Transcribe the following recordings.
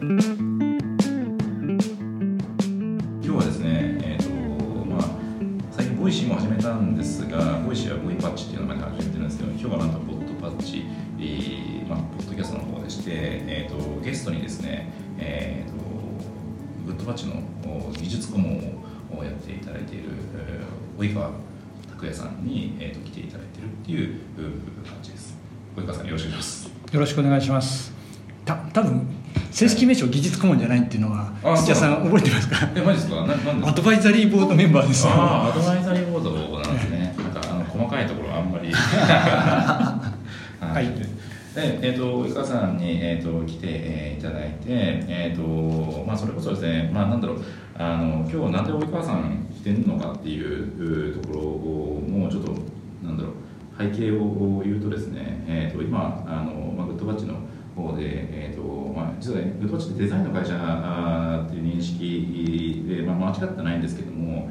今日はですね、えーとまあ、最近 Voicy も始めたんですが Voicy はボイパッチっていう名前で始めてるんですけど今日はなんとポッドパッチ、えーまあ、ポッドキャストの方でして、えーと、ゲストにですね、えーと、 Goodpatch の技術顧問をやっていただいている、及川卓也さんに、えーと、来ていただいてるっていう感じです。及川さんよろしくお願いします。よろしくお願いします。た多分正式名称技術顧問じゃないっていうのは土屋さん覚えてますか？えマジですか？ななんアドバイザリーボードメンバーです。よあアドバイザリーボードなんですね。なんかあの細かいところはあんまり。はい。でえーと、及川さんに、えーと、来て、えー、いただいて、えーとまあ、それこそですね、まあ、なんだろうあの今日なんで及川さん来てるのかっていうところをもうちょっとなんだろう背景を言うとですね、えー、と今あの、まあ、グッドバッチの方で、えーとまあ、実は、ね、グッドバッチってデザインの会社っていう認識で、まあ、間違ってないんですけども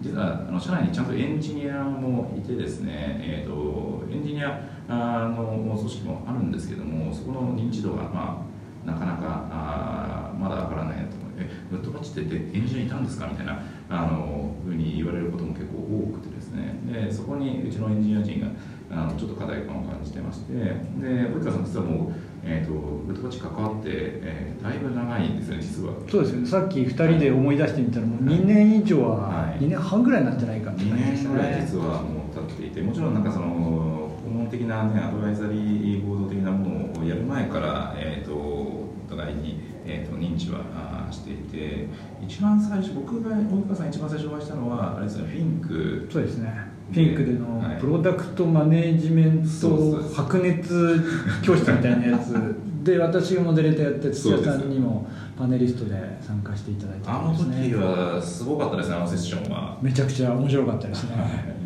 実はあの社内にちゃんとエンジニアもいてですね、えーと、エンジニアの組織もあるんですけどもそこの認知度が、まあ、なかなかあまだ上がらないと思うえグッドバッチってエンジニアいたんですか？みたいなあのふうに言われることも結構多くてですね。でそこにうちのエンジニア陣があのちょっと課題感を感じてましてで及川さん実はもう、えーと、グッドバッチ関わって、えー、だいぶ長いんですね実は。そうですよね。さっき2人で思い出してみたらもう2年以上は、はい、2年半ぐらいなんじゃないかって感じですね。2年ぐらい実はもう経っていてもちろんなんかその顧問的な、ね、アドバイザリーボード的なものをやる前から、えーと、お互いに、えーと、認知はしていて一番最初僕が及川さん一番最初お会いしたのはあれですねフィンク。そうですねピンクでのプロダクトマネージメント白熱教室みたいなやつ。で私がモデレーターやって土屋さんにもパネリストで参加していただいて、ね、あの時はすごかったですねあのセッションは。めちゃくちゃ面白かったですね、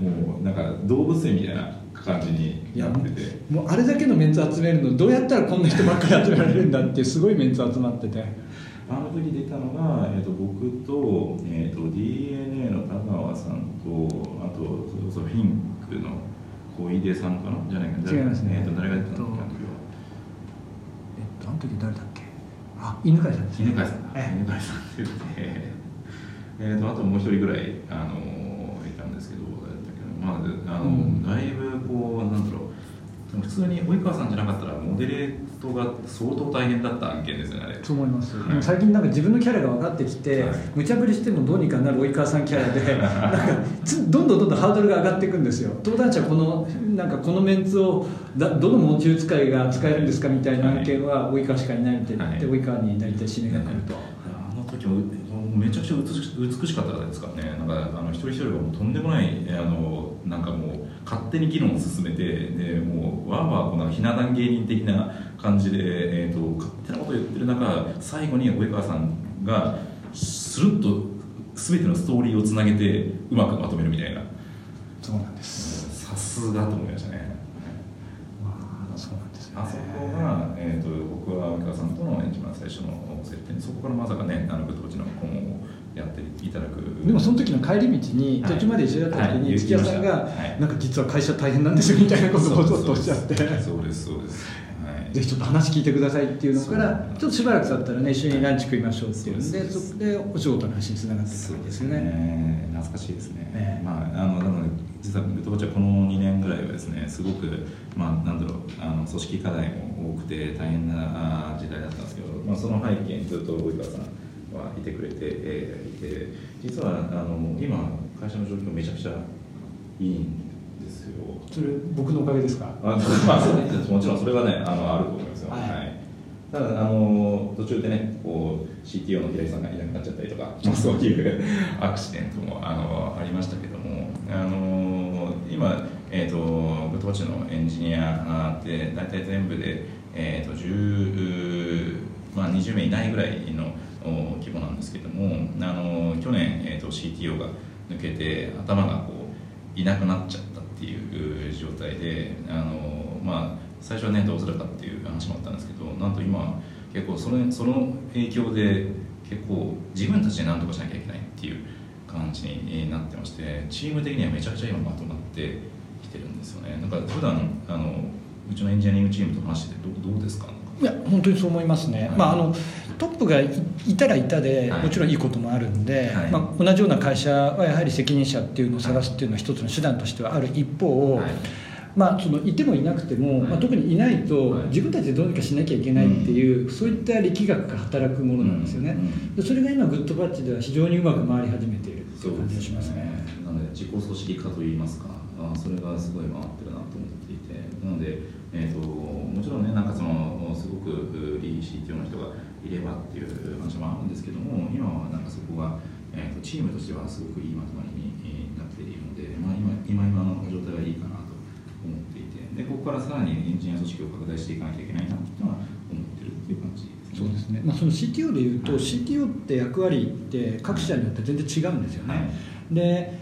もうなんか動物園みたいな感じになってて。もうあれだけのメンツ集めるのどうやったらこんな人ばっかり集められるんだってすごいメンツ集まってて。あの時出たのが、えーと、僕と,、えーと、DNA の田川さんとあとそうそうフィンクの小出さんかなじゃないか違いますね、えーと、誰が出たのかえっとあの時誰だっけあ犬飼さんです、ね、犬飼さん犬飼さんって言ってえっとあともう一人ぐらいあのいたんですけどだっけどまああの、うん、だいぶこうなんだろう普通に及川さんじゃなかったらモデレートが相当大変だった案件ですよねあれ。そう思います、はい、最近なんか自分のキャラが分かってきて、はい、無茶ぶりしてもどうにかなる及川さんキャラで なんかどんどんどんどんハードルが上がっていくんですよ。登壇者このなんかこのメンツをだどの持ち使いが使えるんですかみたいな案件は及川しかいないみたいな、はい、で及川に大体指名が来ると、あの時もめちゃくちゃ美しかったですからね。なんかあの一人一人がもうとんでもないあのなんかもう勝手に議論を進めてでもうわーわーこのひな壇芸人的な感じで、えーと、勝手なことを言ってる中最後に及川さんがスルッと全てのストーリーをつなげてうまくまとめるみたいな。そうなんです。さすがと思いましたね。あそうなんですね。あそこが、えーと、僕は及川さんとの一番最初の接点そこからまさかねあのグッドウォッチの顧問をやっていただく。でもその時の帰り道に途中まで一緒だった時に土屋さんが、なんか実は会社大変なんですよみたいなことをちょっとおっしゃって。そうですそうです。ぜひちょっと話聞いてくださいっていうのからちょっとしばらく経ったらね一緒にランチ食いましょうっていうんでそこでお仕事の話につながってたんですよね。懐かしいですね、ね、まああのなので実はグッドバチはこの2年ぐらいはですねすごくまあなんだろうあの組織課題も多くて大変な時代だったんですけど、まあ、その背景にずっと及川さんはいてくれて、えー、いて実はあの今会社の状況めちゃくちゃいいんですよ。それ僕のおかげですか？あ、まあ、そうねもちろんそれはねあのあると思いますよ、はい、はい、ただあの途中でねこう CTO の平井さんがいなくなっちゃったりとか、まあ、そういうアクシデントもあのありましたけどもあの今、えーと、グッドウォッチのエンジニアって大体全部で、えーと、10、まあ、20名いないぐらいの規模なんですけどもあの去年、えーと、CTO が抜けて頭がこういなくなっちゃったっていう状態であの、まあ、最初はねどうするかっていう話もあったんですけどなんと今結構それその影響で結構自分たちで何とかしなきゃいけないっていう感じになってましてチーム的にはめちゃくちゃ今まとまってきてるんですよね。なんか普段あのうちのエンジニアリングチームと話しててどどうですか？いや本当にそう思いますね、はい、まああのトップがいたらいたで、はい。もちろんいいこともあるんで、はい。まあ、同じような会社はやはり責任者っていうのを探すっていうのは一つの手段としてはある一方、はい。まあ、そのいてもいなくても、はい。まあ、特にいないとはい。自分たちでどうにかしなきゃいけないっていう、そういった力学が働くものなんですよね、それが今グッドバッチでは非常にうまく回り始めているってそいう感じがしますね。なので自己組織化といいますかあそれがすごい回ってるなと思っていて。なので、えー、ともちろんねなんかそのすごくリー CTO の人がいればっていう話もあるんですけども今はなんかそこが、えー、とチームとしてはすごくいいまとまりにえーなっているので、まあ、今今今の状態はいいかなと思っていてでここからさらにエンジニア組織を拡大していかなきゃいけないなとは思ってるっていう感じですね。そうですね、まあ、その CTO でいうと、はい。CTO って役割って各社によって全然違うんですよね、はい。で、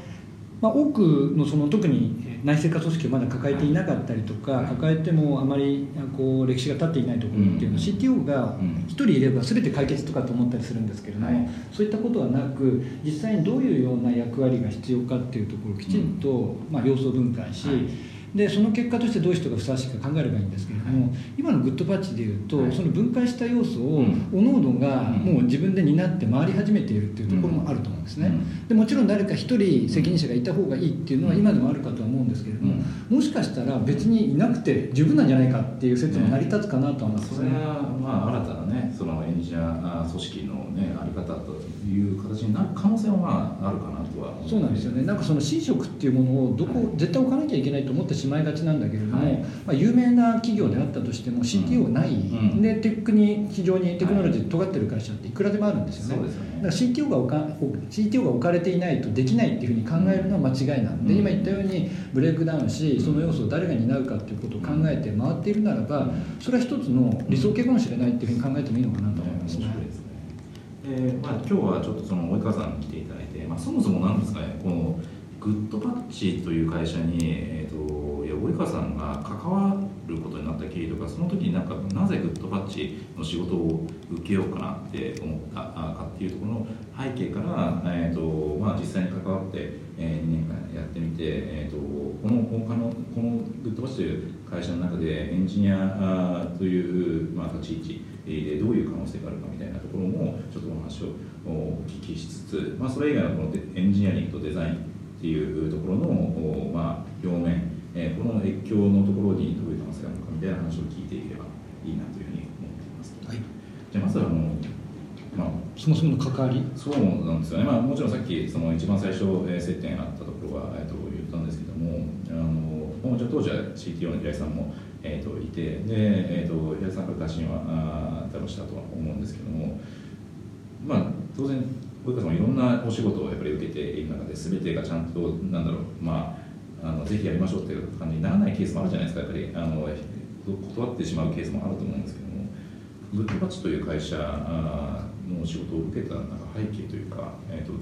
まあ、多くのその特に内製化組織をまだ抱えていなかったりとか、はい。抱えてもあまりこう歴史が経っていないところっていうのは、うん。CTO がうん。1人いれば全て解決とかと思ったりするんですけれども、はい。そういったことはなく実際にどういうような役割が必要かっていうところをきちんと、まあ、要素分解し、はいでその結果としてどういう人がふさわしいか考えればいいんですけれども、今のグッドパッチでいうと、はい。その分解した要素をうん。各々がうん。もう自分で担って回り始めているっていうところもあると思うんですね、うん。でもちろん誰か一人責任者がいた方がいいっていうのは今でもあるかとは思うんですけれども、もしかしたら別にいなくて十分なんじゃないかっていう説も成り立つかなとは思うんですね。それが、まあ、新たなねそのエンジニア組織の、ね、あり方という形になる可能性は、まあ、あるかなとは思そうなんですよね。なんかその寝食っていうものをどこ絶対置かなきゃいけないと思ってしまいがちなんだけれども、はい。まあ、有名な企業であったとしても CTO がない、ん。でテックに非常にテクノロジーで尖ってる会社っていくらでもあるんですよね。だから CTO が置か CTO が置かれていないとできないっていうふうに考えるのは間違いなんで、うん。今言ったようにブレイクダウンしその要素を誰が担うかっていうことを考えて回っているならばそれは一つの理想形かもしれないっていうふうに考えてもいいのかなと思いますね。面白いですね。で、まあ、今日はちょっとその及川さんに来ていただいて、まあ、そもそもなんですかねこのグッドパッチという会社に、えー、と及川さんが関わることになった経緯とかその時になんかなぜグッドパッチの仕事を受けようかなって思ったかっていうところの背景から、えーとまあ、実際に関わって、えー、2年間やってみて、えー、とこの他のこのグッドパッチという会社の中でエンジニアという、まあ、立ち位置でどういう可能性があるかみたいなところもちょっとお話をお聞きしつつ、まあ、それ以外のこのエンジニアリングとデザインっていうところの、まあ、両面、えーこの越境のところにどういう可能性があるのかみたいな話を聞いていければいいなというふうに思っています。はいじゃあまずはあの、まあ、そもそもの関わりそうなんですよね、まあ、もちろんさっきその一番最初、えー接点あったところは、えー、と言ったんですけどもあの、もちろん当時は CTO の平井さんも、えー、といてで、えー、と平井さんから打診はあー多分したとは思うんですけども、まあ、当然及川さんもいろんなお仕事をやっぱり受けている中で全てがちゃんとなんだろうまああのぜひやりましょうっていう感じにならないケースもあるじゃないですか。やっぱりあの断ってしまうケースもあると思うんですけどもグッドパッチという会社の仕事を受けたなんか背景というか、えー、と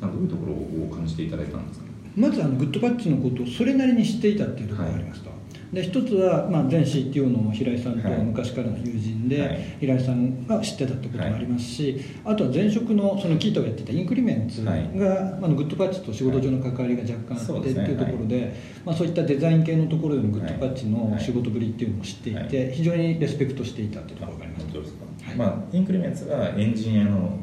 なんかどういうところを感じていただいたんですか？ねまずあのグッドバッチのことをそれなりに知っていたっていうところがありますと、で一つは、まあ、前 CTO の平井さんとははい。昔からの友人で、はい。平井さんが知ってたってこともありますし、あとは前職のそのキートがやってたインクリメンツが、はい。まあ、グッドパッチと仕事上の関わりが若干あってってですねいうところで、まあ、そういったデザイン系のところでのグッドパッチの仕事ぶりっていうのを知っていて、はい。非常にレスペクトしていたっていうところがあります。まあ、インクリメンツがエンジニアの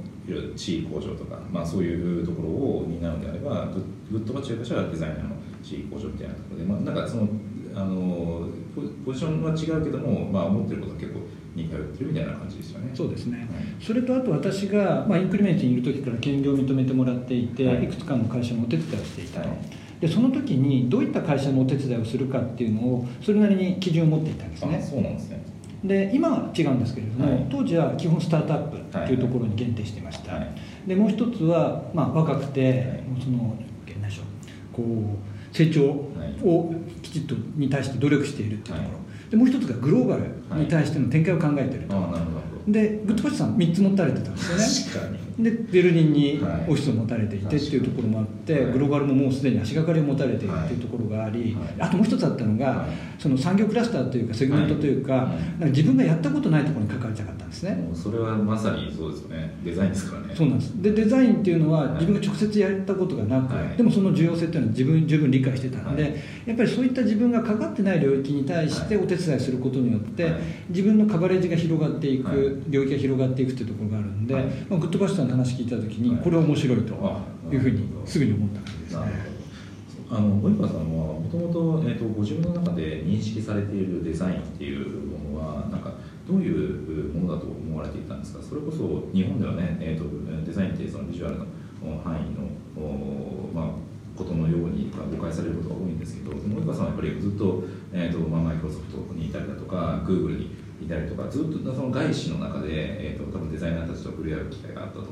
地位向上とか、まあ、そういうところを担うのであればグッドバッチという会社はデザイナーの地位向上みたいなところで、まあ、なんかそのあのポポジションは違うけども、まあ、思ってることは結構似通ってるみたいな感じですよね。そうですね、はい。それとあと私が、まあ、インクリメントにいる時から兼業を認めてもらっていて、はい。い、くつかの会社のお手伝いをしていたと、はい。でその時にどういった会社のお手伝いをするかっていうのをそれなりに基準を持っていたんですあねそうなんですね。で今は違うんですけれども、はい。当時は基本スタートアップっていうところに限定していました、はい。でもう一つは、まあ、若くて、はい。もうその何でしょう。こう成長をきちっとに対して努力しているっていうところ、はでもう一つがグローバルに対しての展開を考えていると、ああなるほどでグッドパッチさん3つ持たれてたんですよね。確かに。でベルリンにはい。オフィスを持たれていてっていうところもあって、はい。グローバルももうすでに足がかりを持たれているっていうところがあり、はい。あともう一つあったのが、はい。その産業クラスターというかセグメントというか,、自分がやったことないところに関わりたかったんですね、それはまさにそうですよね。デザインですからね。そうなんです。でデザインっていうのははい。自分が直接やったことがなく、はい。でもその重要性っていうのは自分十分理解してたので、はい。やっぱりそういった自分がかかってない領域に対してはい。お手伝いすることによって、はい。自分のカバレッジが広がっていく、はい領域が広がっていくっていうところがあるんで、はい。まあ、グッドバスターの話聞いた時にはい。これは面白いとあいうふうにすぐに思った感じですね。あの及川さんはもともとえっとご自分の中で認識されているデザインっていうものはなんかどういうものだと思われていたんですか？それこそ日本ではね、えっとデザインってそのビジュアルのお範囲のおまあことのように誤解されることが多いんですけど、及川さんはやっぱりずっと,、えーとまあ、マイクロソフトにいたりだとか、グーグルにいたりとか、ずっとその外資の中で、えーと多分デザイナーたちと触れ合う機会があったと思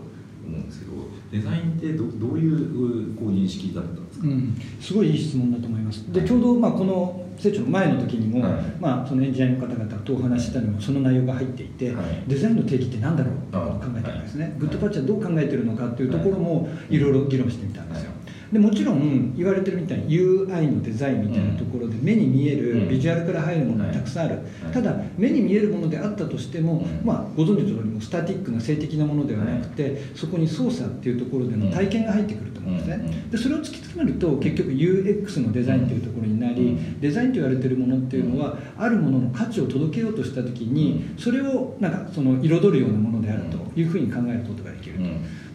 うんですけど、デザインってどどういうこう認識だったんですか、うん、すごいいい質問だと思います。でちょうどまあこの成長の前の時にも、はい。まあ、そのエンジニアの方々とお話ししたのもその内容が入っていて、はい。デザインの定義って何だろうっていうのを考えてるんですね、グッドパッチはどう考えてるのかっていうところもい。ろいろ議論してみたんですよ、はいでもちろん言われてるみたいに UI のデザインみたいなところで目に見えるうん。ビジュアルから入るものがたくさんある、はい。ただ目に見えるものであったとしても、うん。まあ、ご存知の通りもスタティックな静的なものではなくて、そこに操作っていうところでの体験が入ってくると思うんですね、うん。でそれを突き詰めると結局 UX のデザインというところになり、うん。デザインと言われているものっていうのはあるものの価値を届けようとした時にそれをなんかその彩るようなものであるというふうに考えることができると。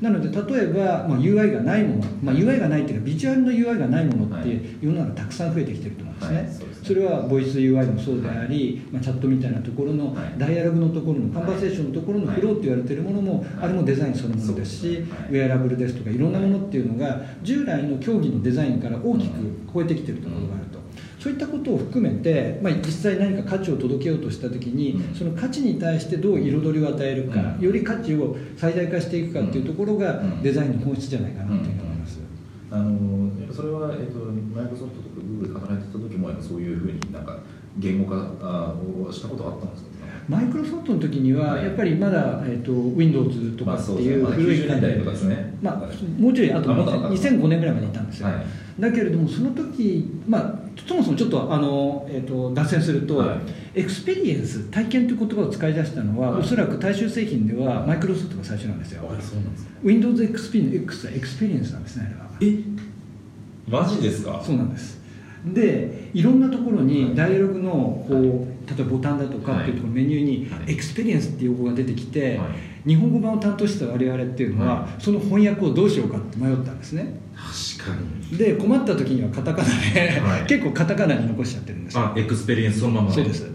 うんなので例えば、まあ、UI がないもの、まあ、UI がないっていうかビジュアルの UI がないものってはい。世の中たくさん増えてきてると思うんですね,、はい。そすねそれはボイス UI もそうであり、まあ、チャットみたいなところのはい。ダイアログのところのカンバーセーションのところのフローって言われてるものも、はい。あれもデザインそのものですし、ウェアラブルですとかいろんなものっていうのが従来の競技のデザインから大きく超えてきてるところがあると。そういったことを含めて、まあ、実際何か価値を届けようとした時に、うん。その価値に対してどう彩りを与えるか、うん。より価値を最大化していくかっていうところがうん。デザインの本質じゃないかなというふうに思います。あのそれは、えっとマイクロソフトとかグーグルで働いてた時もやっぱそういうふうになんか言語化あをしたことはあったんですか？マイクロソフトの時にははい。やっぱりまだ、えー、と Windows とかっていうまあそうですね。まだ90年代とかですね。まあ、もうちょいあとあまだ2005年ぐらいまでいたんですよ、はい。だけれどもその時、まあ、そもそもちょっとあの、えー、と脱線すると、はい。 experience 体験という言葉を使い出したのは、はい。おそらく大衆製品ではマイクロソフトが最初なんですよ。あそうなんですか Windows XP の X は experience なんですねあれは。え？マジですか？そうなんですでいろんなところにダイアログのこう例えばボタンだとかっていうところメニューにはい。 experience っていう用語が出てきて、はい。日本語版を担当してた我々っていうのは、はその翻訳をどうしようかって迷ったんですね。確かに。で困った時にはカタカナで、はい。結構カタカナに残しちゃってるんですよ。あエクスペリエンスそのまま。そうです。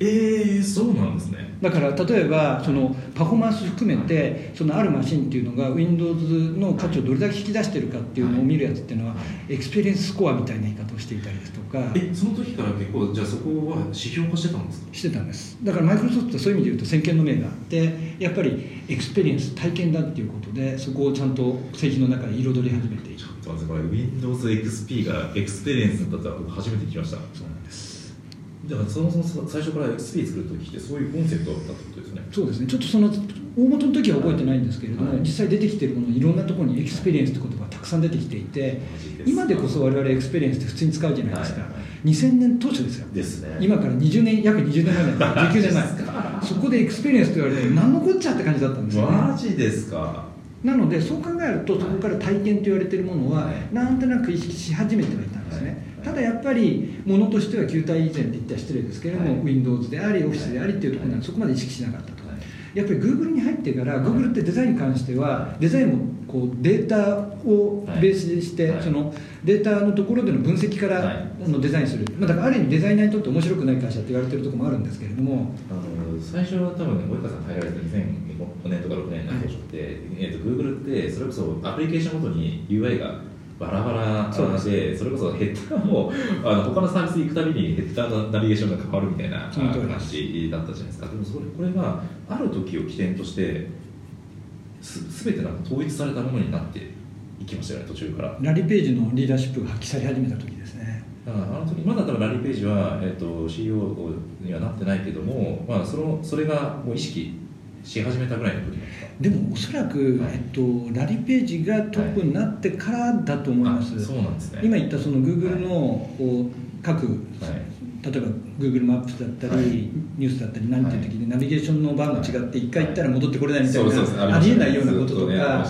えー、そうなんですねだから例えばそのパフォーマンス含めてそのあるマシンっていうのが Windows の価値をどれだけ引き出してるかっていうのを見るやつっていうのはエクスペリエンススコアみたいな言い方をしていたりですとか。えその時から結構じゃあそこは指標化してたんですか？してたんです。だからマイクロソフトはそういう意味で言うと先見の明があってやっぱりエクスペリエンス体験だっていうことでそこをちゃんと製品の中で取り入れ始めている。ちょっと待ってこれ WindowsXP がエクスペリエンスだったら僕初めて聞きましただからそもそも最初から XP 作る時ってそういうコンセプトだったってことですね。そうですね。ちょっとその大元の時は覚えてないんですけれども、はい。実際出てきてるものいろんなところにエクスペリエンスって言葉がたくさん出てきていて今でこそ我々エクスペリエンスって普通に使うじゃないですか、はい。はい2000年当初ですよ。ですね。今から20年約20年前なん です19年前。そこでエクスペリエンスと言われて何のこっちゃって感じだったんですよね。マジですか。なのでそう考えるとそこから体験と言われているものははい。なんとなく意識し始めてはいたんですね、はいただやっぱりものとしては球体以前って言ったら失礼ですけれども、はい。Windows であり Office でありっていうところにはそこまで意識しなかったと、やっぱり Google に入ってから、Google ってデザインに関してはデザインもこうデータをベースにして、はい。そのデータのところでの分析から、のデザインする、まあ、だからある意味デザイナーにとって面白くない会社って言われてるところもあるんですけれども。あの最初は多分及川さん入られた2005年とか6年の当初って、えー、と Google ってそれこそアプリケーションごとに UI がバラバラそうでそれこそヘッダーもあの他のサービスに行くたびにヘッダーのナビゲーションが変わるみたいな話だったじゃないですか。でもそれこれがある時を起点としてす全てなんか統一されたものになっていきましたよね途中から。ラリー・ページのリーダーシップが発揮され始めた時ですね。だからあの時まだ多分ラリー・ページは、えっと CEO にはなってないけども、まあ、そのそれがもう意識し始めたぐらいの時でもおそらく、はいえっと、ラリー・ページがトップになってからだと思います、あそうなんですね。今言ったその Google のこう各、はい。例えば Google マップスだったり、はい。ニュースだったり何ていう時にナビゲーションのバーも違って一回行ったら戻ってこれないみたいなありえないようなこととか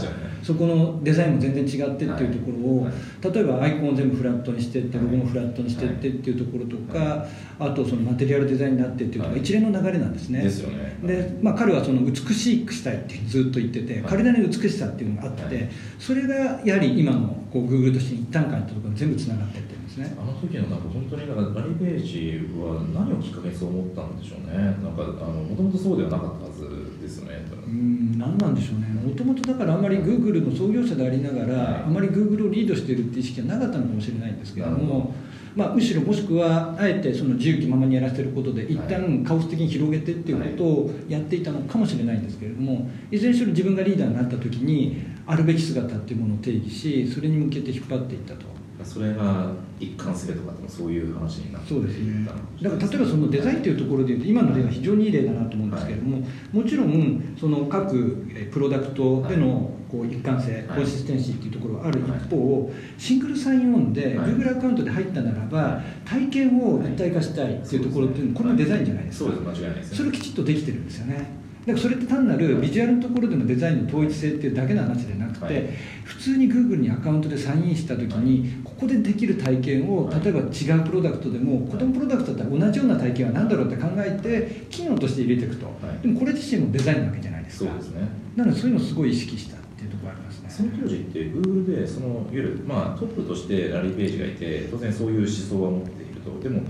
そこのデザインも全然違ってっていうところを、はい。例えばアイコンを全部フラットにしてってロゴもフラットにしてってっていうところとか、あとそのマテリアルデザインになってっていうのがはい。一連の流れなんですね。ですよね。でまあ、彼はその美しくしたいってずっと言ってて、はい。彼なりの美しさっていうのがあって、はい。それがやはり今のこう Google として一旦感ってところに全部つながってってるんですね。あの時のなんか本当になんかラリー・ページは何をきっかけにそう思ったんでしょうね。なんかあのもともとそうではなかったはずですよねうん何なんでしょうね。もともとだからあんまり Google の創業者でありながら、はい。あまり Google をリードしているっていう意識はなかったのかもしれないんですけれども、まあ、むしろもしくはあえてその自由気ままにやらせることで一はい。旦カオス的に広げてっていうことをやっていたのかもしれないんですけれどもいずれにしろ自分がリーダーになった時にあるべき姿っていうものを定義しそれに向けて引っ張っていったと。それが一貫性とかでもそういう話になってそうですね。だから例えばそのデザインというところでいうと今の例は非常にいい例だなと思うんですけれども、もちろんその各えプロダクトでのこう一貫性、はいコンシステンシーっていうところがある一方シングルサインオンではい。Google アカウントで入ったならば体験を一体化したいっていうところっていうのはこれもデザインじゃないですか。そうです。間違いないですそれをきちっとできてるんですよねだからそれって単なるビジュアルのところでのデザインの統一性っていうだけの話でなくて、はい。普通に Google にアカウントでサインインした時にここでできる体験をはい。例えば違うプロダクトでも子供プロダクトだったら同じような体験は何だろうって考えて機能として入れていくと、はい。でもこれ自身もデザインなわけじゃないです。かそうですね。なのでそういうのをすごい意識したっていうところがありますね。その当時って Google でそのいわゆる、まあ、トップとしてラリー・ページがいて当然そういう思想は持っていると。でも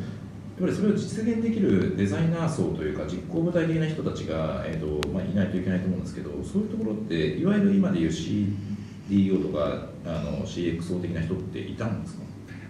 ぱりそれを実現できるデザイナー層というか実行部隊的な人たちが、えーとまあ、いないといけないと思うんですけどそういうところっていわゆる今でいう CDO とかあの CXO 的な人っていたんですか？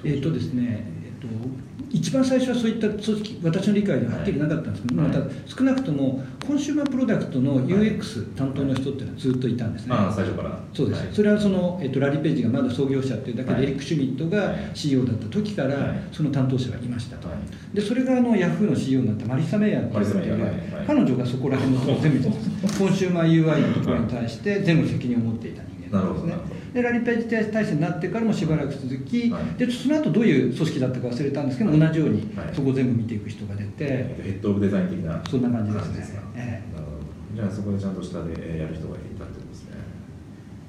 えっ、とですね、と一番最初はそういった組織私の理解でははっきりなかったんですけど、はい。また少なくともコンシューマープロダクトの UX 担当の人っていうのはずっといたんですね、ああ最初から。そうです、はい。それはその、えっと、ラリー・ページがまだ創業者っていうだけで、はい。エリック・シュミットがはい。CEO だった時から、はい。その担当者がいましたと、はい。でそれがあのヤフーの CEO になったマリサ・メイヤーっていう彼女がそこら辺のところ全部コンシューマー UI のところに対して全部責任を持っていた人間なんですねでラリー・ページ体制になってからもしばらく続き、はい。でその後どういう組織だったか忘れたんですけど、同じようにはい。そこを全部見ていく人が出て、ヘッドオブデザイン的なそんな感じですね。か。えなるほど。じゃあそこでちゃんと下でえーやる人がいたってことですね。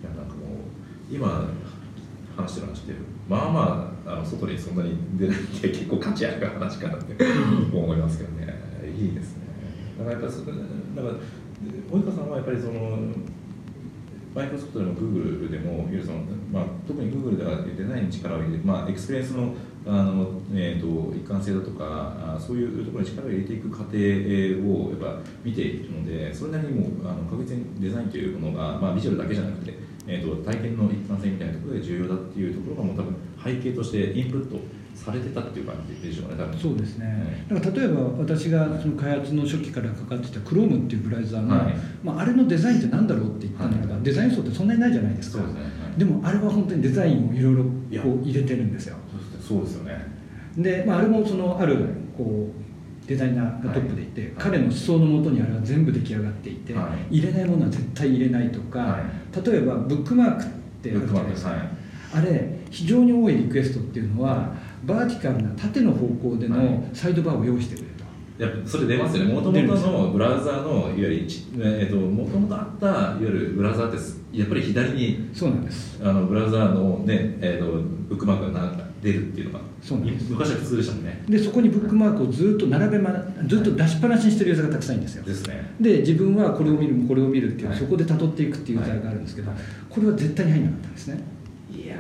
いやなんかもう今話してる。話ってまあまああの外にそんなに出ないって結構価値ある話かなって 思いますけどね。いいですね。だからやっぱりそだから及川さんはやっぱりそのマイクロソフトでもグーグルでもいわゆるその、まあ、特にグーグルではデザインに力を入れて、まあ、エクスペリエンスのあの、えー、と一貫性だとかあそういうところに力を入れていく過程をやっぱ見ているのでそれなりにもあの確実にデザインというものが、まあ、ビジュアルだけじゃなくて、えー、と体験の一貫性みたいなところで重要だっていうところがもう多分背景としてインプットされてたっていう感じでしょうねそうですね、だから例えば私がその開発の初期からかかってた Chrome っていうブラウザーの、はい。まあ、あれのデザインって何だろうって言ったならば、はい。デザイン層ってそんなにないじゃないですか。ねはいでもあれは本当にデザインをいろいろこう入れてるんですよ。そうですよね。で、まあ、あれもそのあるこうデザイナーがトップでいて、はい。彼の思想のもとにあれは全部出来上がっていて、はい。入れないものは絶対入れないとか、は例えばブックマークってあるじゃないですか、はい。あれ非常に多いリクエストっていうのは、バーティカルな縦の方向ではい。のサイドバーを用意してくれと。やっぱそれ出ますよね、もともとのブラウザーの、いわゆるち、えっと、もともとあった、いわゆるブラウザーってす、やっぱり左にそうなんです。あのブラウザーの、ねえっと、ブックマークがな出るっていうのが、そうなんです。昔は普通でしたもんね。でそこにブックマークをずっと並べまずっと出しっぱなしにしてるユーザーがたくさんいるんですよ。ですね。で自分はこれを見るこれを見るっていう、はい。そこで辿っていくっていうユーザーがあるんですけど、はい。これは絶対に入んなかったんですね。いやー、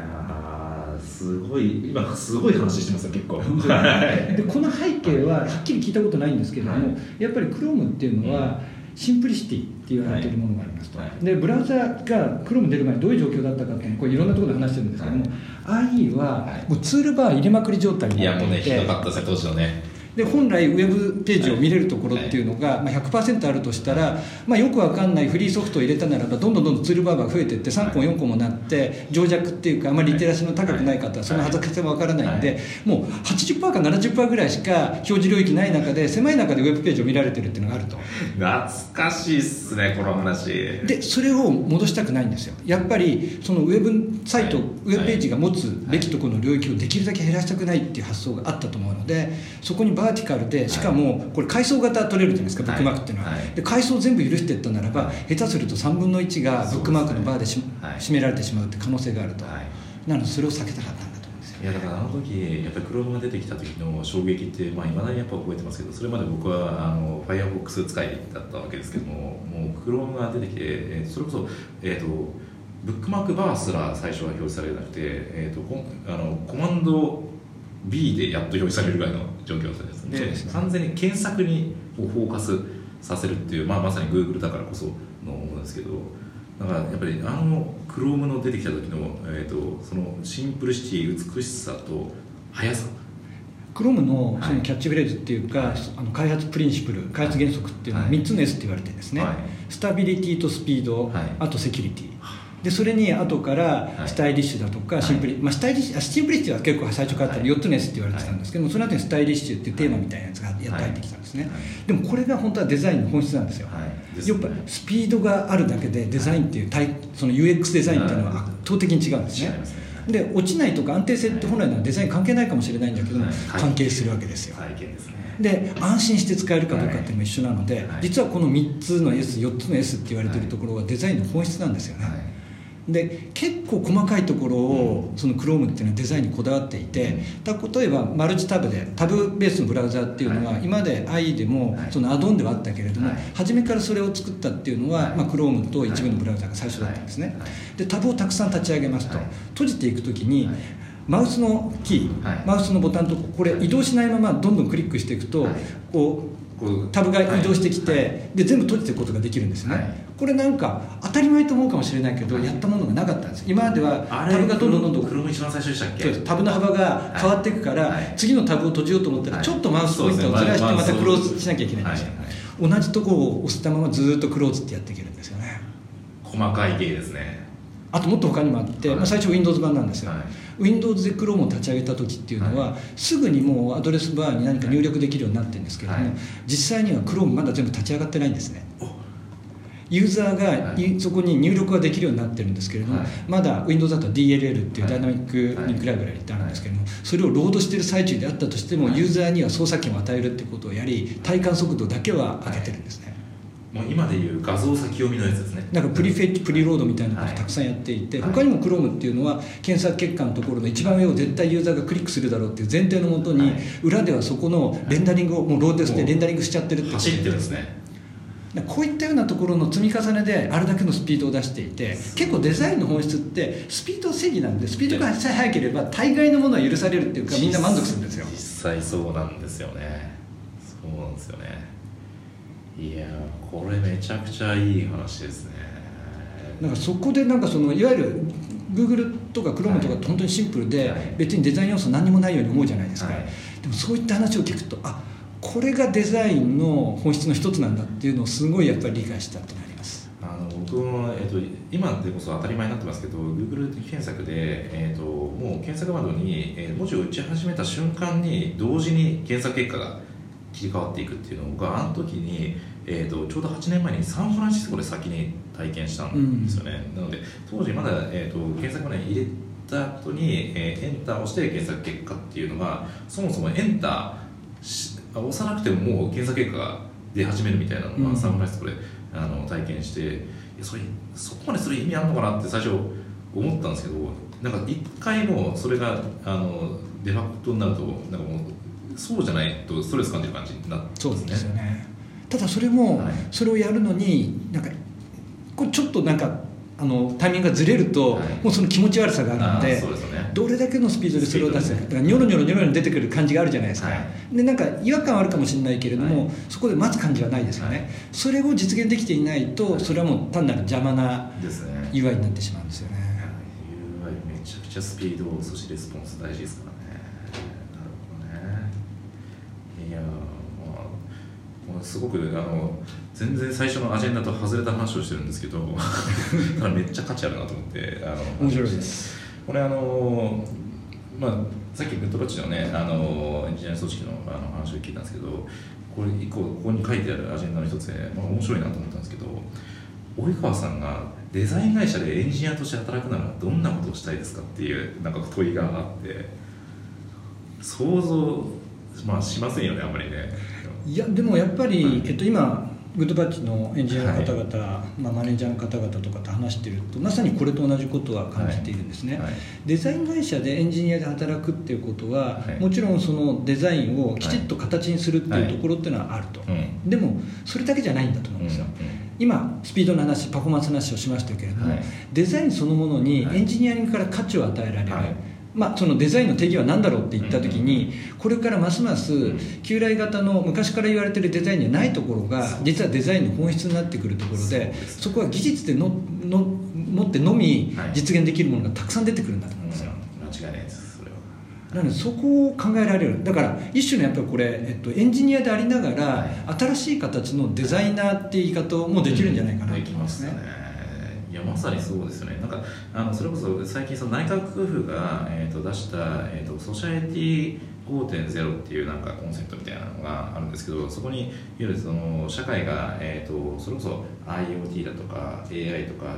すごい、今、すごい話してますよ、結構。はい。でこの背景ははっきり聞いたことないんですけれども、はい。やっぱり Chrome っていうのはシンプリシティって言われているものがありますと、はい。でブラウザが Chrome 出る前にどういう状況だったかっていうのをこういろんなところで話してるんですけども、IE はもうツールバー入れまくり状態にいや、もうね、なっていてひどかったですね、当時のね。で本来ウェブページを見れるところっていうのが、まあ、100%あるとしたら、まあ、よくわかんないフリーソフトを入れたならばどんどんどんどんツールバーが増えていって3個4個もなって情弱っていうかあまりリテラシーの高くない方はその恥ずかしさもわからないんでもう80%か70%ぐらいしか表示領域ない中で狭い中でウェブページを見られてるっていうのがあると。懐かしいっすね、この話。でそれを戻したくないんですよ。やっぱりそのウェブサイト、はい。ウェブページが持つべきところの領域をできるだけ減らしたくないっていう発想があったと思うのでそこにババーティカルでしかもこれ階層型取れるじゃないですかブックマークっていうのは、で階層全部許していったならば下手すると3分の1がブックマークのバーでしはい。占められてしまうって可能性があると、はい。なのでそれを避けたかったんだと思うんですよ。いやだからあの時やっぱり Chrome が出てきた時の衝撃ってまあ未だにやっぱ覚えてますけどそれまで僕はあの Firefox 使いだったわけですけどももう Chrome が出てきて、えーそれこそえっ、とブックマークバーすら最初は表示されなくて、えー、とコンあのコマンド B でやっと表示されるぐらいの状況だったんですでそうですね完全に検索にフォーカスさせるっていう、まあ、まさに Google だからこそのものですけどだからやっぱりあの Chrome の出てきた時の,、えー、とそのシンプリシティ美しさと速さ。Chrome のそはい。のキャッチフレーズっていうか、はい。あの開発プリンシプル開発原則っていうのははい。3つの S って言われてるんですね、はい。スタビリティとスピード、はい。あとセキュリティでそれに後からい。スタイリッシュだとかはい。シンプリ、まあ、スタイリッシュあシンプリシティは結構最初からあったら4つの S って言われてたんですけども、その後にスタイリッシュっていうテーマみたいなやつがやって入ってきたんですね、はい。でもこれが本当はデザインの本質なんですよ、やっぱスピードがあるだけでデザインっていうその UX デザインっていうのは圧倒的に違うんですね。で落ちないとか安定性って本来のデザイン関係ないかもしれないんだけども、はい。関係するわけですよ、で安心して使えるかどうかってい。うのも一緒なので、はい。実はこの3つの S4 つの S って言われてるところがデザインの本質なんですよね、はいで結構細かいところをその Chrome っていうのはデザインにこだわっていてた例えばマルチタブでタブベースのブラウザっていうのははい。今まで i でもはい。そのアドオンではあったけれどもはい。初めからそれを作ったっていうのははい。まあ Chrome と一部のブラウザが最初だったんですね。はい。でタブをたくさん立ち上げますとはい。閉じていくときにはい。マウスのキー、はい。マウスのボタンとこれ移動しないままどんどんクリックしていくと、はい。こうタブが移動してきて、はい。で全部閉じていくことができるんですね、はい。これなんか当たり前と思うかもしれないけど、やったものがなかったんです。今まではタブがどんどんどんどん Chrome 一番最初でしたっけ？タブの幅が変わっていくから、はい。次のタブを閉じようと思ったら、はい。ちょっとマウスポインターをずらしてまたクローズしなきゃいけないんですよ、はい。同じところを押したままずっとクローズってやっていけるんですよね。細かい芸ですね。あともっと他にもあって、はい。まあ、最初 Windows 版なんですよ、はい Windows で Chrome を立ち上げた時っていうのは、すぐにもうアドレスバーに何か入力できるようになってるんですけれども、はい。実際には Chrome まだ全部立ち上がってないんですね。お。ユーザーがはい。いそこに入力ができるようになってるんですけれども、はい。まだ Windows だと DLL っていうはい。ダイナミックリンクライブラリってあるんですけれども、それをロードしてる最中であったとしても、はい。ユーザーには操作権を与えるってことをやり体感速度だけは上げてるんですね、もう今でいう画像先読みのやつですね。なんかプリフェッチプリロードみたいなことはい。たくさんやっていて、はい。他にも Chrome っていうのは検索結果のところの一番上を絶対ユーザーがクリックするだろうっていう前提のもとに、はい。裏ではそこのレンダリングをもうロードしてレンダリングしちゃってるって走ってるんですね。こういったようなところの積み重ねであれだけのスピードを出していて結構デザインの本質ってスピード正義なんでスピードが速ければ大概のものは許されるっていうかみんな満足するんですよ。実際そうなんですよね。そうなんですよねいやーこれめちゃくちゃいい話ですね。なんかそこでなんかそのいわゆる Google とか Chrome とかって本当にシンプルではい。別にデザイン要素何にもないように思うじゃないですか、はい。でもそういった話を聞くとあこれがデザインの本質の一つなんだっていうのをすごいやっぱり理解したってなります。あの僕も、えっと、今でこそ当たり前になってますけど Google 検索で、えっと、もう検索窓に、えー文字を打ち始めた瞬間に同時に検索結果が切り替わっていくっていうのがあの時に、えっと、ちょうど8年前にサンフランシスコで先に体験したんですよね、なので当時まだ、えっと、検索窓に入れた後に、えーエンターを押して検索結果っていうのがそもそもエンターし押さなくてももう検索結果が出始めるみたいなのが、うん。サンフランシスコであの体験していやそれそこまでする意味あるのかなって最初思ったんですけどなんか一回もうそれがあのデファクトになるとなんかもうそうじゃないとストレス感じる感じになってそうですよね。ただそれも、はい。それをやるのになんかこれちょっとなんかあのタイミングがずれると、はい。もうその気持ち悪さがあるのあでね。どれだけのスピードでそれを出すかだからニョロニョロニョロニョロ出てくる感じがあるじゃないですか、はい。でなんか違和感はあるかもしれないけれども、はい。そこで待つ感じはないですよね、はい。それを実現できていないとそれはもう単なる邪魔な UI になってしまうんですよね。UI めちゃくちゃスピードそしてレスポンス大事ですからねなるほどねいやーまあもうすごくあの全然最初のアジェンダと外れた話をしてるんですけど ただめっちゃ価値あるなと思ってあの面白いです。これあのまあさっきグッドロッチのねあのエンジニア組織のあの話を聞いたんですけどこれ一個ここに書いてあるアジェンダの一つで、まあ、面白いなと思ったんですけど及川さんがデザイン会社でエンジニアとして働くならどんなことをしたいですかっていうなんか問いがあって想像まあしませんよねあんまりねいやでもやっぱり、えっと、今グッドバッチのエンジニアの方々、はい、まあ、マネージャーの方々とかと話してるとまさにこれと同じことは感じているんですね、はい。はい、デザイン会社でエンジニアで働くっていうことは、もちろんそのデザインをきちっと形にするっていうところっていうのはあると、でもそれだけじゃないんだと思うんですよ、うんうん。今スピードの話パフォーマンスの話をしましたけれども、デザインそのものにエンジニアリングから価値を与えられる、まあ、そのデザインの定義は何だろうって言った時にこれからますます旧来型の昔から言われてるデザインにはないところが実はデザインの本質になってくるところでそこは技術でのの持ってのみ実現できるものがたくさん出てくるんだと思うんですよ。間違いないですなのでそこを考えられる。だから一種のやっぱりこれ、えっと、エンジニアでありながら、はい、新しい形のデザイナーっていう言い方もできるんじゃないかな。と思いますね。やまさにそうですよね。なんかあのそれこそ最近その内閣府が、えーと、出した、えーと、ソシャエティ5.0っていうなんかコンセプトみたいなのがあるんですけどそこにいわゆるその社会が、えーと、それこそ IoT だとか AI とか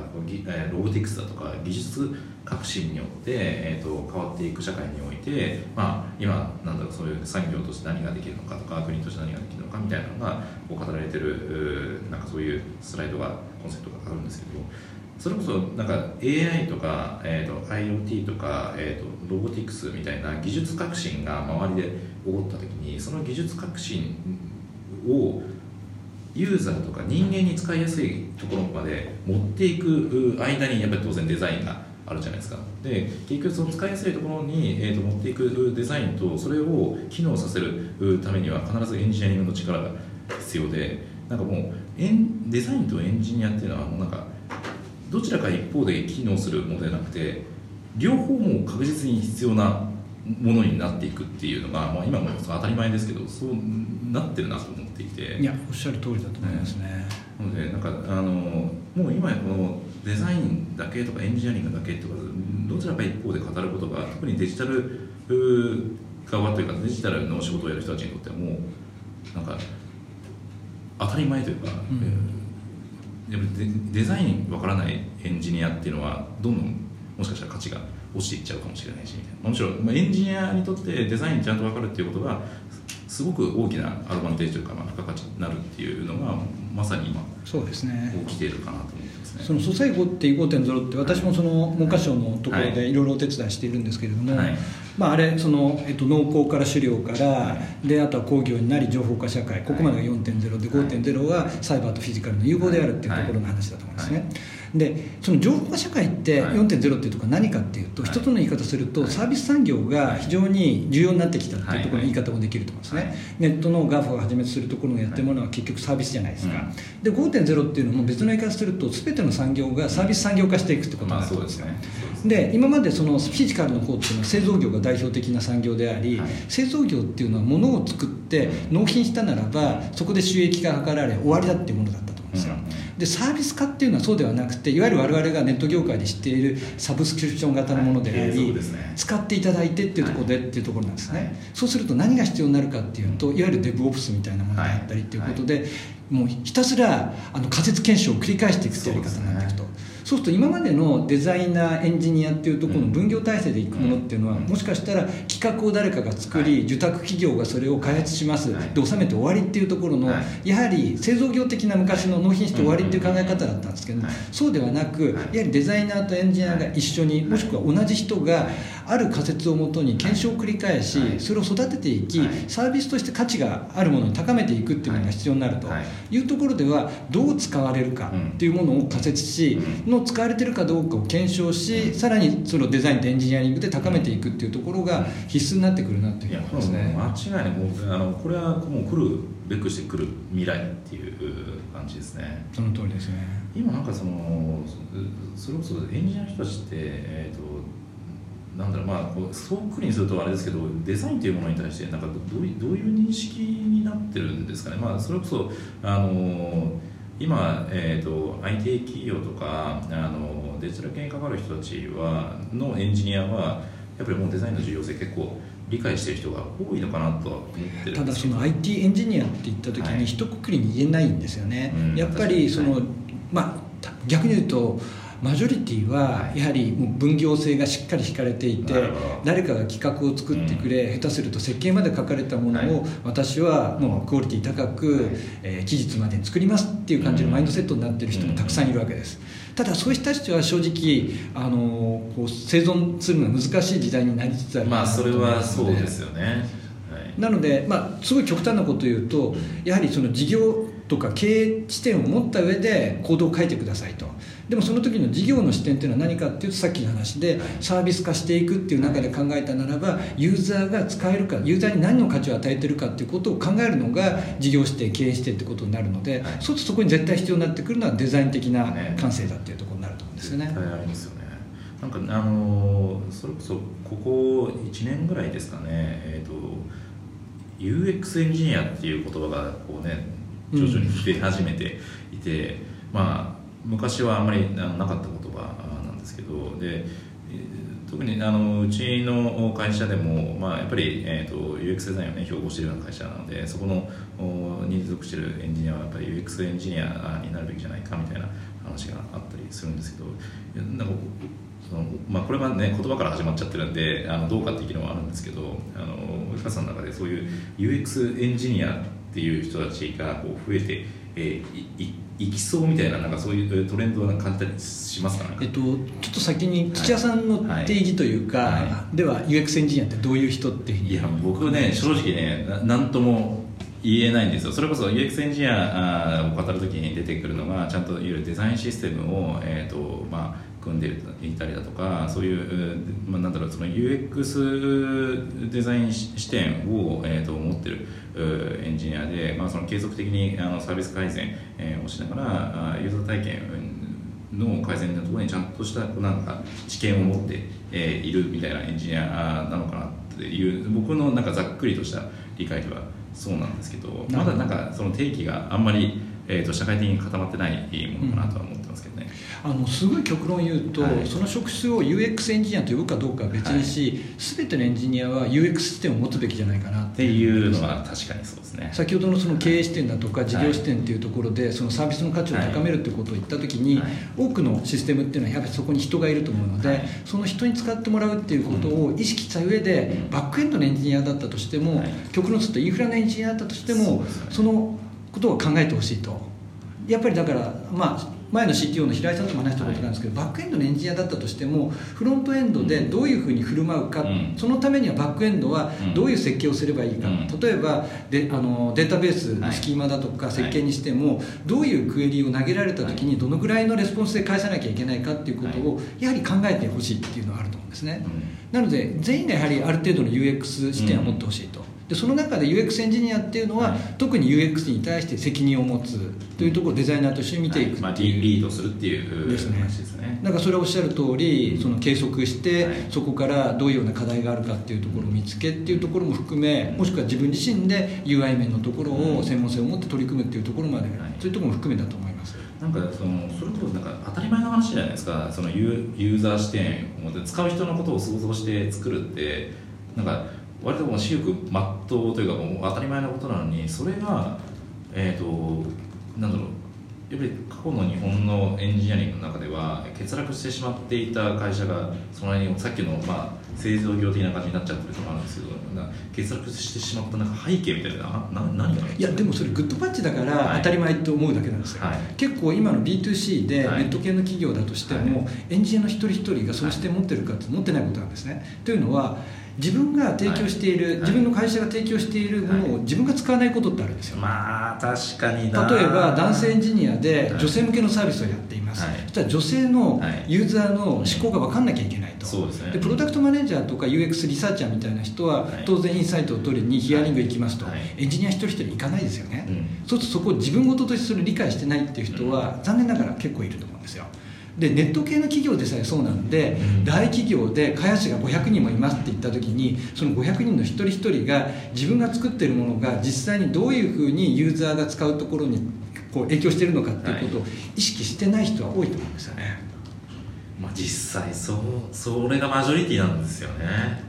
ロボティクスだとか技術革新によって、えー、と変わっていく社会において、まあ、今なんだろうそういう産業として何ができるのかとか国として何ができるのかみたいなのがこう語られてるなんかそういうスライドがコンセプトがあるんですけどそれこそなんか AI とか、えーと、IoT とか、えーと、ロボティクスみたいな技術革新が周りで起こった時にその技術革新をユーザーとか人間に使いやすいところまで持っていく間にやっぱり当然デザインがあるじゃないですか。で結局その使いやすいところに、えーと、持っていくデザインとそれを機能させるためには必ずエンジニアリングの力が必要でなんかもうエンデザインとエンジニアっていうのはもうなんかどちらか一方で機能するものではなくて両方も確実に必要なものになっていくっていうのが、まあ、今も当たり前ですけどそうなってるなと思っていて。いやおっしゃる通りだと思いますね、なのでなんかあのもう今このデザインだけとかエンジニアリングだけとかどちらか一方で語ることが特にデジタル側というかデジタルの仕事をやる人たちにとってはもうなんか当たり前というか、うん、でもデザインわからないエンジニアっていうのはどんどんもしかしたら価値が落ちていっちゃうかもしれないしもちろんエンジニアにとってデザインちゃんと分かるっていうことがすごく大きなアドバンテージというか、まあ、付加価値になるっていうのがまさに今そうですね。起きているかなと思ってますね。その「ソサイ5.5.0」って私もその文科省のところでいろいろお手伝いしているんですけれども、はい、まあ、あれその、えっと、農耕から狩猟から、であとは工業になり情報化社会ここまでが4.0で5.0はサイバーとフィジカルの融合であるっていうところの話だと思いますね。でその情報化社会って4.0っていうところは何かっていうと、一つの言い方するとサービス産業が非常に重要になってきたっていうところの言い方もできると思うんですね、ネットの GAFA をはじめとするところがやってるものは結局サービスじゃないですか、で5.0っていうのも別の言い方すると全ての産業がサービス産業化していくってことになるんですよ、で今までそのフィジカルの方っていうのは製造業が代表的な産業であり、製造業っていうのは物を作って納品したならばそこで収益が図られ終わりだっていうものだったでサービス化っていうのはそうではなくていわゆる我々がネット業界で知っているサブスクリプション型のものであり、使っていただいてっていうところでっていうところなんですね、はい、そうすると何が必要になるかっていうといわゆるデブオプスみたいなものであったりっていうことで、もうひたすらあの仮説検証を繰り返していくっていうやり方になっていくと。そうすると今までのデザイナーエンジニアっていうところの分業体制でいくものっていうのは、もしかしたら企画を誰かが作り、受託企業がそれを開発します。で収めて終わりっていうところの、やはり製造業的な昔の納品して終わりっていう考え方だったんですけども、そうではなくやはりデザイナーとエンジニアが一緒にもしくは同じ人がある仮説をもとに検証を繰り返しそれを育てていきサービスとして価値があるものに高めていくっていうものが必要になるとい。うところではどう使われるかっていうものを仮説しの使われてるかどうかを検証しさらにそのデザインとエンジニアリングで高めていくっていうところが必須になってくるなっていうことですね。間違いない。もうあのこれはもう来るべくしてくる未来っていう感じですね。その通りですね。今なんかそのそれこそエンジニアの人たちって、えーとなんだろうまあこうそうくりにするとあれですけどデザインというものに対してなんかどういうどういう認識になってるんですかね、まあ、それこそあの今、えーと、IT 企業とかあのデジタル系に関わる人たちはのエンジニアはやっぱりもうデザインの重要性結構理解してる人が多いのかなとは思ってるただその IT エンジニアって言った時に一括りに言えないんですよね、はいうん、やっぱりその、はい、まあ逆に言うとマジョリティはやはりもう分業制がしっかり引かれていて誰かが企画を作ってくれ、うん、下手すると設計まで書かれたものを私はもうクオリティ高く、はい、えー、期日までに作りますっていう感じのマインドセットになってる人もたくさんいるわけです。ただそういう人たちは正直あのこう生存するのが難しい時代になりつつあるまあそれはそうですよね、はい、なので、まあ、すごい極端なことを言うとやはりその事業とか経営視点を持った上で行動を書いてくださいとでもその時の事業の視点っていうのは何かっていうとさっきの話でサービス化していくっていう中で考えたならばユーザーが使えるかユーザーに何の価値を与えてるかっていうことを考えるのが事業視点経営視点ってことになるので、そうするとそこに絶対必要になってくるのはデザイン的な感性だっていうところになると思うんですよね。なんかあのそれこそここ1年ぐらいですかね、えーと、UX エンジニアっていう言葉がこうね徐々に出始めていて、うん、まあ昔はあんまりなかった言葉なんですけどで特にあのうちの会社でも、まあ、やっぱり、えーと、UX デザインを、ね、標榜しているような会社なのでそこのに属しているエンジニアはやっぱり UX エンジニアになるべきじゃないかみたいな話があったりするんですけどなんかその、まあ、これはね言葉から始まっちゃってるんであのどうかっていう議論はあるんですけどあの及川さんの中でそういう UX エンジニアっていう人たちがこう増えて、えー、いいきそうみたいななんかそういうトレンドは感じたりしますか、ね、えっと、ちょっと先に土屋さんの定義というか、はい。はい、では UX エンジニアってどういう人っていや僕ね正直ね何とも言えないんですよ。それこそ UX エンジニアを語るときに出てくるのがちゃんといわゆるデザインシステムを、えーとまあ、組んでいたりだとかそういう、まあ、なんだろうその UX デザイン視点を、えーと、持ってるエンジニアで、まあ、その継続的にあのサービス改善、えー、をしながらユーザー体験の改善のところにちゃんとしたなんか知見を持って、え、いるみたいなエンジニアなのかなっていう僕のなんかざっくりとした理解ではそうなんですけどまだなんかその定義があんまり、えーと、社会的に固まってないものかなとは思って。あのすごい極論言うと、はい、その職種を UX エンジニアと呼ぶかどうかは別にし、はい、全てのエンジニアは UX 視点を持つべきじゃないかなっていう。のは確かにそうですね。先ほどのその経営視点だとか事業視点っていうところで、そのサービスの価値を高めるってことを言った時に、多くのシステムっていうのはやっぱりそこに人がいると思うので、その人に使ってもらうっていうことを意識した上で、バックエンドのエンジニアだったとしても、極論するとインフラのエンジニアだったとしてもそのことを考えてほしいと。やっぱりだからまあ前の CTO の平井さんとも話したことなんですけど、はい、バックエンドのエンジニアだったとしてもフロントエンドでどういうふうに振る舞うか、うん、そのためにはバックエンドはどういう設計をすればいいか、うん、例えばであのデータベースのスキーマだとか設計にしても、はい、どういうクエリを投げられた時にどのぐらいのレスポンスで返さなきゃいけないかっていうことをやはり考えてほしいっていうのはあると思うんですね、うん、なので全員がやはりある程度の UX 視点を持ってほしいと。でその中で UX エンジニアっていうのは、はい、特に UX に対して責任を持つというところをデザイナーとして見ていく、はい、まあ、リードするっていうですね。ですね。だからそれをおっしゃる通りその計測して、はい、そこからどういうような課題があるかっていうところを見つけっていうところも含めもしくは自分自身で UI 面のところを専門性を持って取り組むっていうところまで、そういうところも含めだと思います。なんかそのそれこそなんか当たり前の話じゃないですか。そのユユーザー視点を持って使う人のことを想像して作るってなんか割ともう私欲まっとうというかもう当たり前のことなのにそれがえっ、ー、となんだろうやっぱり過去の日本のエンジニアリングの中では欠落してしまっていた会社がそのにさっきの、まあ、製造業的な感じになっちゃってるところあるんですけど欠落してしまったなんか背景みたいなな何がいやでもそれグッドパッチだから当たり前と思うだけなんですよ、はい、結構今の B2C でネット系の企業だとしても、はい、エンジニアの一人一人がその視点持ってるかって持ってないことなんですね。というのは自分が提供している、はい、自分の会社が提供しているものを自分が使わないことってあるんですよ、まあ確かに例えば男性エンジニアで女性向けのサービスをやっています、はい、そしたら女性のユーザーの思考が分かんなきゃいけないと、そうですね、でプロダクトマネージャーとか UX リサーチャーみたいな人は当然インサイトを取りにヒアリング行きますと、エンジニア一人一人行かないですよね、うん、そうするとそこを自分事としてそれ理解してないっていう人は残念ながら結構いると思うんですよでネット系の企業でさえそうなんで、うん、大企業で開発者が500人もいますって言った時にその500人の一人一人が自分が作ってるものが実際にどういうふうにユーザーが使うところにこう影響してるのかっていうことを意識してない人は多いと思うんですよね、まあ、実際そうそれがマジョリティなんですよね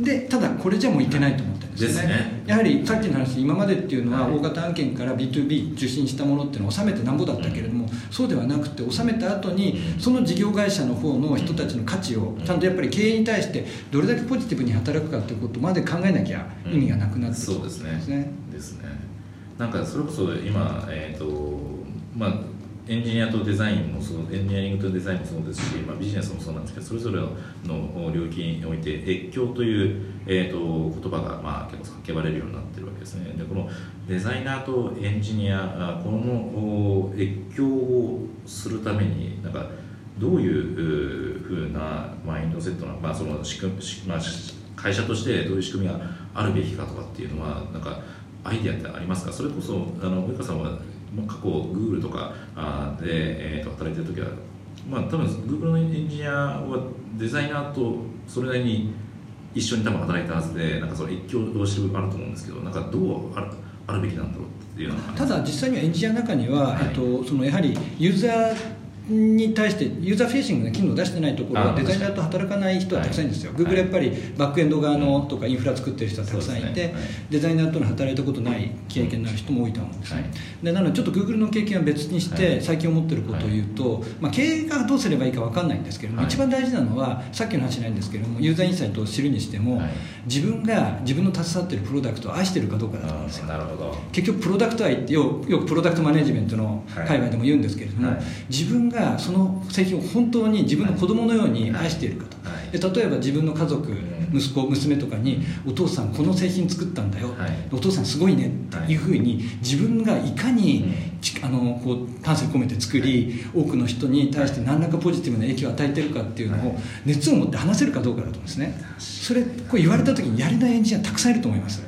でただこれじゃもういけないと思ったんですよねね。やはりさっきの話今までっていうのは大型案件から B2B 受信したものっていうのを納めてなんぼだったけれども、そうではなくて納めた後にその事業会社の方の人たちの価値をちゃんとやっぱり経営に対してどれだけポジティブに働くかということまで考えなきゃ意味がなくなってきてそうですね。ですね。ですね。なんかそれこそ今えっ、とまあエンジニアとデザインもそうエンジニアリングとデザインもそうですし、まあ、ビジネスもそうなんですけどそれぞれの領域において越境という、えー、と言葉が、まあ、結構叫ばれるようになってるわけですね。でこのデザイナーとエンジニアこの越境をするためになんかどういうふうなマインドセットな、まあ、その仕組、まあ、会社としてどういう仕組みがあるべきかとかっていうのはなんかアイディアってありますか？それこそあの及川さんは過去 Google とかあで、えー、と働いてる時はまあ多分 Google のエンジニアはデザイナーとそれなりに一緒に多分働いたはずでなんかその一挙同士あると思うんですけどなんかどうあるあるべきなんだろうっていうのはただ実際にはエンジニアの中には、はい。えっと、そのやはりユーザーに対してユーザーフェーシングな機能を出してないところはあデザイナーと働かない人はたくさんいるんですよ、はい Google やっぱりバックエンド側のとかインフラ作ってる人はたくさんいて、デザイナーとの働いたことない経験のある人も多いと思うんですね、はい。でなのでちょっと Google の経験は別にして、はい。最近思ってることを言うと、まあ、経営がどうすればいいか分かんないんですけれども、はい。一番大事なのはさっきの話ないんですけれどもユーザーインサイトを知るにしても、はい。自分が自分の携わってるプロダクトを愛してるかどうかだと思うんですよ。なるほど。結局プロダクト愛ってよよくプロダクトマネジメントの界隈でも言うんですけれども、はい。自分がその製品を本当に自分の子供のように愛しているかと、はい。で例えば自分の家族、うん。息子娘とかに「お父さんこの製品作ったんだよ、はい。お父さんすごいね」っていうふうに自分がいかに、ちあのこう感性込めて作り、多くの人に対して何らかポジティブな影響を与えてるかっていうのをはい。熱を持って話せるかどうかだと思うんですね。それこれ言われた時にやれないエンジニアたくさんいると思います。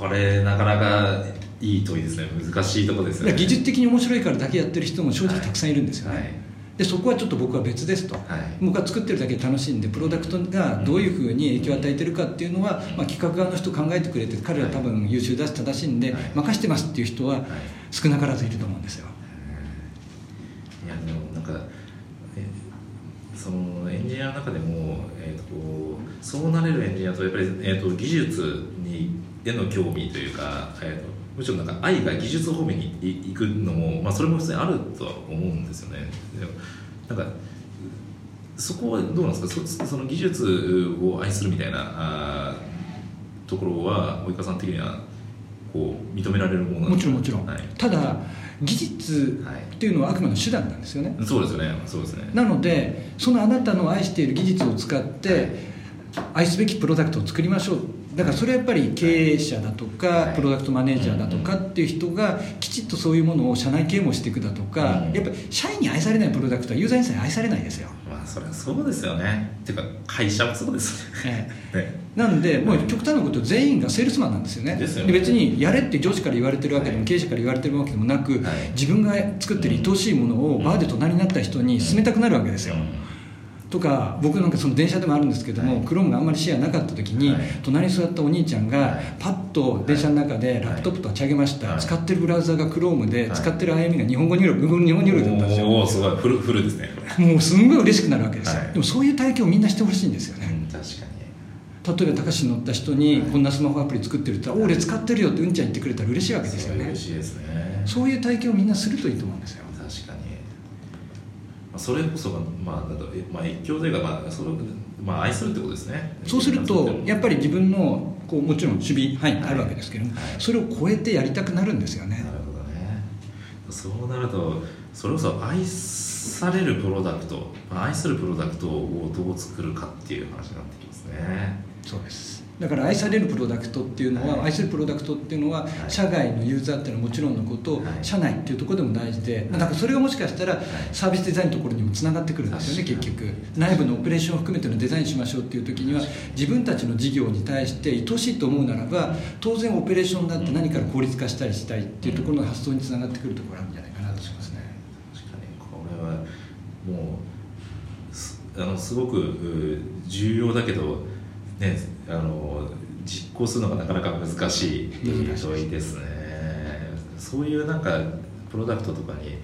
これなかなかいい問いですね。難しいところですよね技術的に面白いからだけやってる人も正直たくさんいるんですよね、はい。でそこはちょっと僕は別ですと、はい。僕は作ってるだけで楽しいんでプロダクトがどういうふうに影響を与えてるかっていうのは、まあ、企画側の人考えてくれて彼ら多分優秀だし正しいんで、はい。任してますっていう人は少なからずいると思うんですよ。い。やでもなんかえそのエンジニアの中でも、えー、とこうそうなれるエンジニアとやっぱり、えー、と技術にへの興味というか、えー、とむしろなんか愛が技術方面にい行くのも、まあ、それも普通にあるとは思うんですよね。でもなんかそこはどうなんですか？そその技術を愛するみたいなところは及川さん的にはこう認められるものなんもですか？ちろんもちろん、はい。ただ技術っていうのはあくまで手段なんですよね。そうですよね。そうですね。なのでそのあなたの愛している技術を使って愛すべきプロダクトを作りましょう。だからそれはやっぱり経営者だとか、はい。プロダクトマネージャーだとかっていう人がきちっとそういうものを社内啓蒙していくだとか、うん。やっぱり社員に愛されないプロダクトはユーザーにさえ愛されないですよ、まあそれはそうですよね。っていうか会社もそうですよね。え ね。えなんでもう極端なこと全員がセールスマンなんですよね。でね。別にやれって上司から言われてるわけでも、はい。経営者から言われてるわけでもなく、はい。自分が作ってる愛おしいものをバーで隣になった人に勧めたくなるわけですよ、とか僕なんかその電車でもあるんですけども、はい。クロームがあんまりシェアなかった時に、はい。隣に座ったお兄ちゃんがはい。パッと電車の中でラップトップと立ち上げました、はい。使ってるブラウザがクロームで、はい。使ってる歩みが日本語入力 Google 日本語入力だったんですよ。おおすごいフルフルですね。もうすんごい嬉しくなるわけですよ、はい。でもそういう体験をみんなしてほしいんですよね、うん確かに。例えば高橋に乗った人にこんなスマホアプリ作ってるって言ったら「お俺使ってるよ」ってうんちゃん言ってくれたら嬉しいわけですよね。嬉しいですね。そういう体験をみんなするといいと思うんですよそれこそがまあまあ越境というかまあそれをまあ愛するってことですね。そうするとやっぱり自分のこうもちろん守備範囲があるわけですけども、はい。それを超えてやりたくなるんですよね。なるほどね。そうなるとそれこそ愛されるプロダクト、まあ、愛するプロダクトをどう作るかっていう話になってきますね。そうですだから愛されるプロダクトっていうのは、はい。愛するプロダクトっていうのは、い。社外のユーザーっていうのはもちろんのこと、はい。社内っていうところでも大事で、だからそれがもしかしたらサービスデザインのところにもつながってくるんですよね結局。内部のオペレーションを含めてのデザインしましょうっていう時には自分たちの事業に対して愛しいと思うならば当然オペレーションだって何から効率化したりしたいっていうところの発想につながってくるところあるんじゃないかなと思いますね。確かに。これはもうすあのすごくう重要だけどねあの実行するのがなかなか難しい問いですね。そういうなんかプロダクトとかに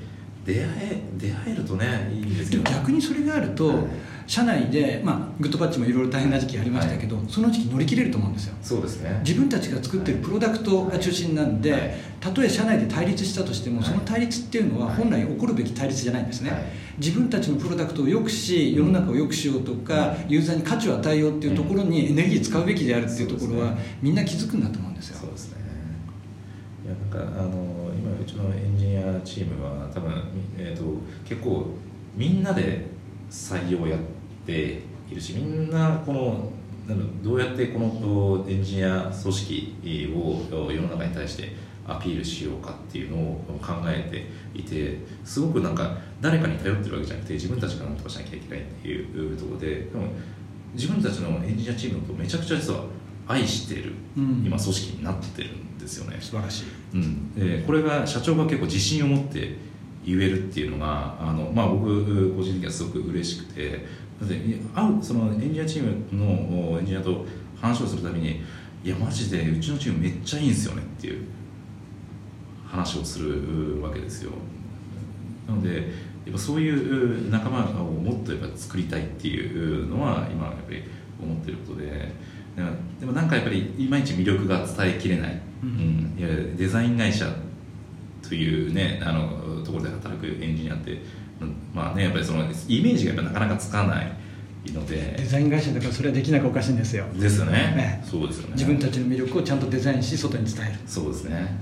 出会え出会えるとねいいんですけど逆にそれがあると、はい社内で、まあ、グッドパッチもいろいろ大変な時期ありましたけど、はい、その時期乗り切れると思うんですよ。そうですね。自分たちが作ってるプロダクトが中心なんで、はい、たとえ社内で対立したとしても、その対立っていうのは本来起こるべき対立じゃないんですね、自分たちのプロダクトを良くし世の中を良くしようとか、ユーザーに価値を与えようっていうところにエネルギー使うべきであるっていうところは、みんな気づくんだと思うんですよ。そうですね。いやなんかあの今うちのエンジニアチームは多分、えーと、結構みんなで採用やっているしみんなこのどうやってこのエンジニア組織を世の中に対してアピールしようかっていうのを考えていてすごくなんか誰かに頼ってるわけじゃなくて自分たちが何とかしなきゃいけないっていうところででも自分たちのエンジニアチームとめちゃくちゃ実は愛している、うん、今組織になってるんですよね。素晴らしい、うん、でこれが社長が結構自信を持って言えるっていうのがあの、まあ、僕個人的にはすごく嬉しくてだって会うそのエンジニアチームのエンジニアと話をするためにいやマジでうちのチームめっちゃいいんですよねっていう話をするわけですよ。なのでやっぱそういう仲間をもっとやっぱ作りたいっていうのは今やっぱり思ってることででもなんかやっぱりいまいち魅力が伝えきれない、うん、いやデザイン会社というねあのところで働くエンジニアってまあねやっぱりそのイメージがやっぱなかなかつかないので。デザイン会社だからそれはできなくおかしいんですよ。ですよね、ね、そうですよね。自分たちの魅力をちゃんとデザインし外に伝える。そうですね。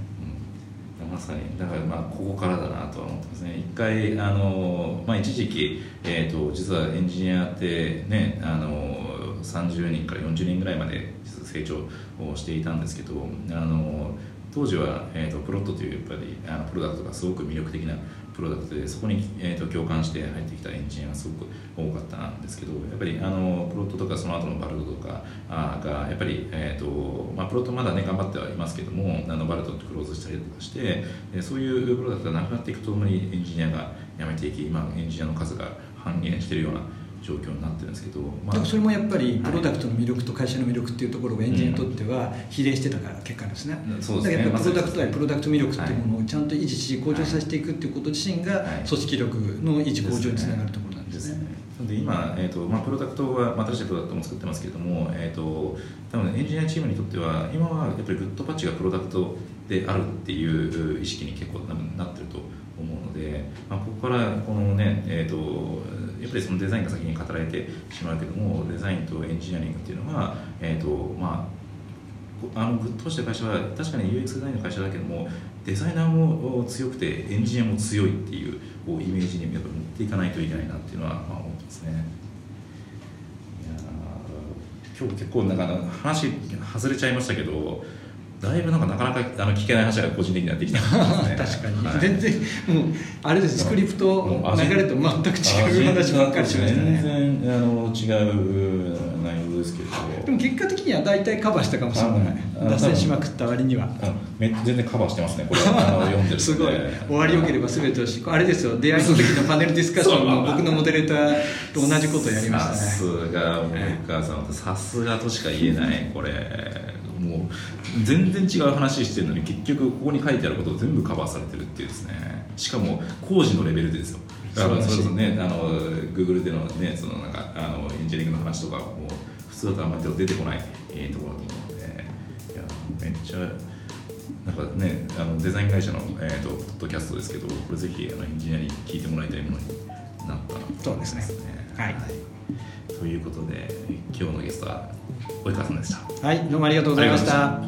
まさに。だからまあここからだなとは思ってますね。一回あの、まあ、一時期、えーと、実はエンジニアってねあの30人から40人ぐらいまで成長をしていたんですけどあの当時は、えーと、プロットというやっぱりあのプロダクトがすごく魅力的なプロダクトでそこに、えーと、共感して入ってきたエンジニアがすごく多かったんですけどやっぱりあのプロットとかその後のバルドとかあがやっぱり、えーとまあ、プロットまだね頑張ってはいますけどもあのバルドとクローズしたりとかして、そういうプロダクトがなくなっていくとともにエンジニアが辞めていき今エンジニアの数が半減しているような状況になってるんですけど、まあ、それもやっぱりプロダクトの魅力と会社の魅力っていうところがエンジニアにとっては比例してたから結果ですね、うん、そうですね。だからプロダクトはプロダクト魅力っていうものをちゃんと維持し向上させていくっていうこと自身が組織力の維持向上につながるところなんですね。で今、えーとまあ、プロダクトは、まあ、新しいプロダクトも作ってますけれども、えーと、多分エンジニアチームにとっては今はやっぱりグッドパッチがプロダクトであるっていう意識に結構なってると思うので、まあ、ここからこのね、えーとやっぱりそのデザインが先に語られてしまうけどもデザインとエンジニアリングっていうのは、えーとまあ、あのぶっ通した会社は確かに UX デザインの会社だけどもデザイナーも強くてエンジニアも強いっていうこうイメージにやっぱ持っていかないといけないなっていうのは、まあ、思ってますね。今日結構なんか話外れちゃいましたけどだいぶなんかなかなかあの聞けない話が個人的にはできた、ね、確かに、はい、全然もうあれです。スクリプト流れと全く違う話ばっかりしましたね。全然あの違う内容ですけど。でも結果的には大体カバーしたかもしれない。脱線しまくった割には。め全然カバーしてますねこれ。あの読んでるすごい。終わりよければ全てをしあれですよ出会いの時のパネルディスカッションも僕のモデレーターと同じことやりましたね。さすが森川さん。さすがとしか言えないこれもう全然違う話してるのに結局ここに書いてあることを全部カバーされてるっていうですね。しかも工事のレベルでですよ。だからそれこそねあの Google でのねそのなんかあのエンジニアリングの話とかも普通だとあんまり出てこない、えー、ところだと思うのでいやめっちゃなんかねあのデザイン会社の、えーと、ポッドキャストですけどこれぜひあのエンジニアに聞いてもらいたいものになったなと、そうですね。はい、はい、ということで今日のゲストは及川さんでした。はいどうもありがとうございました。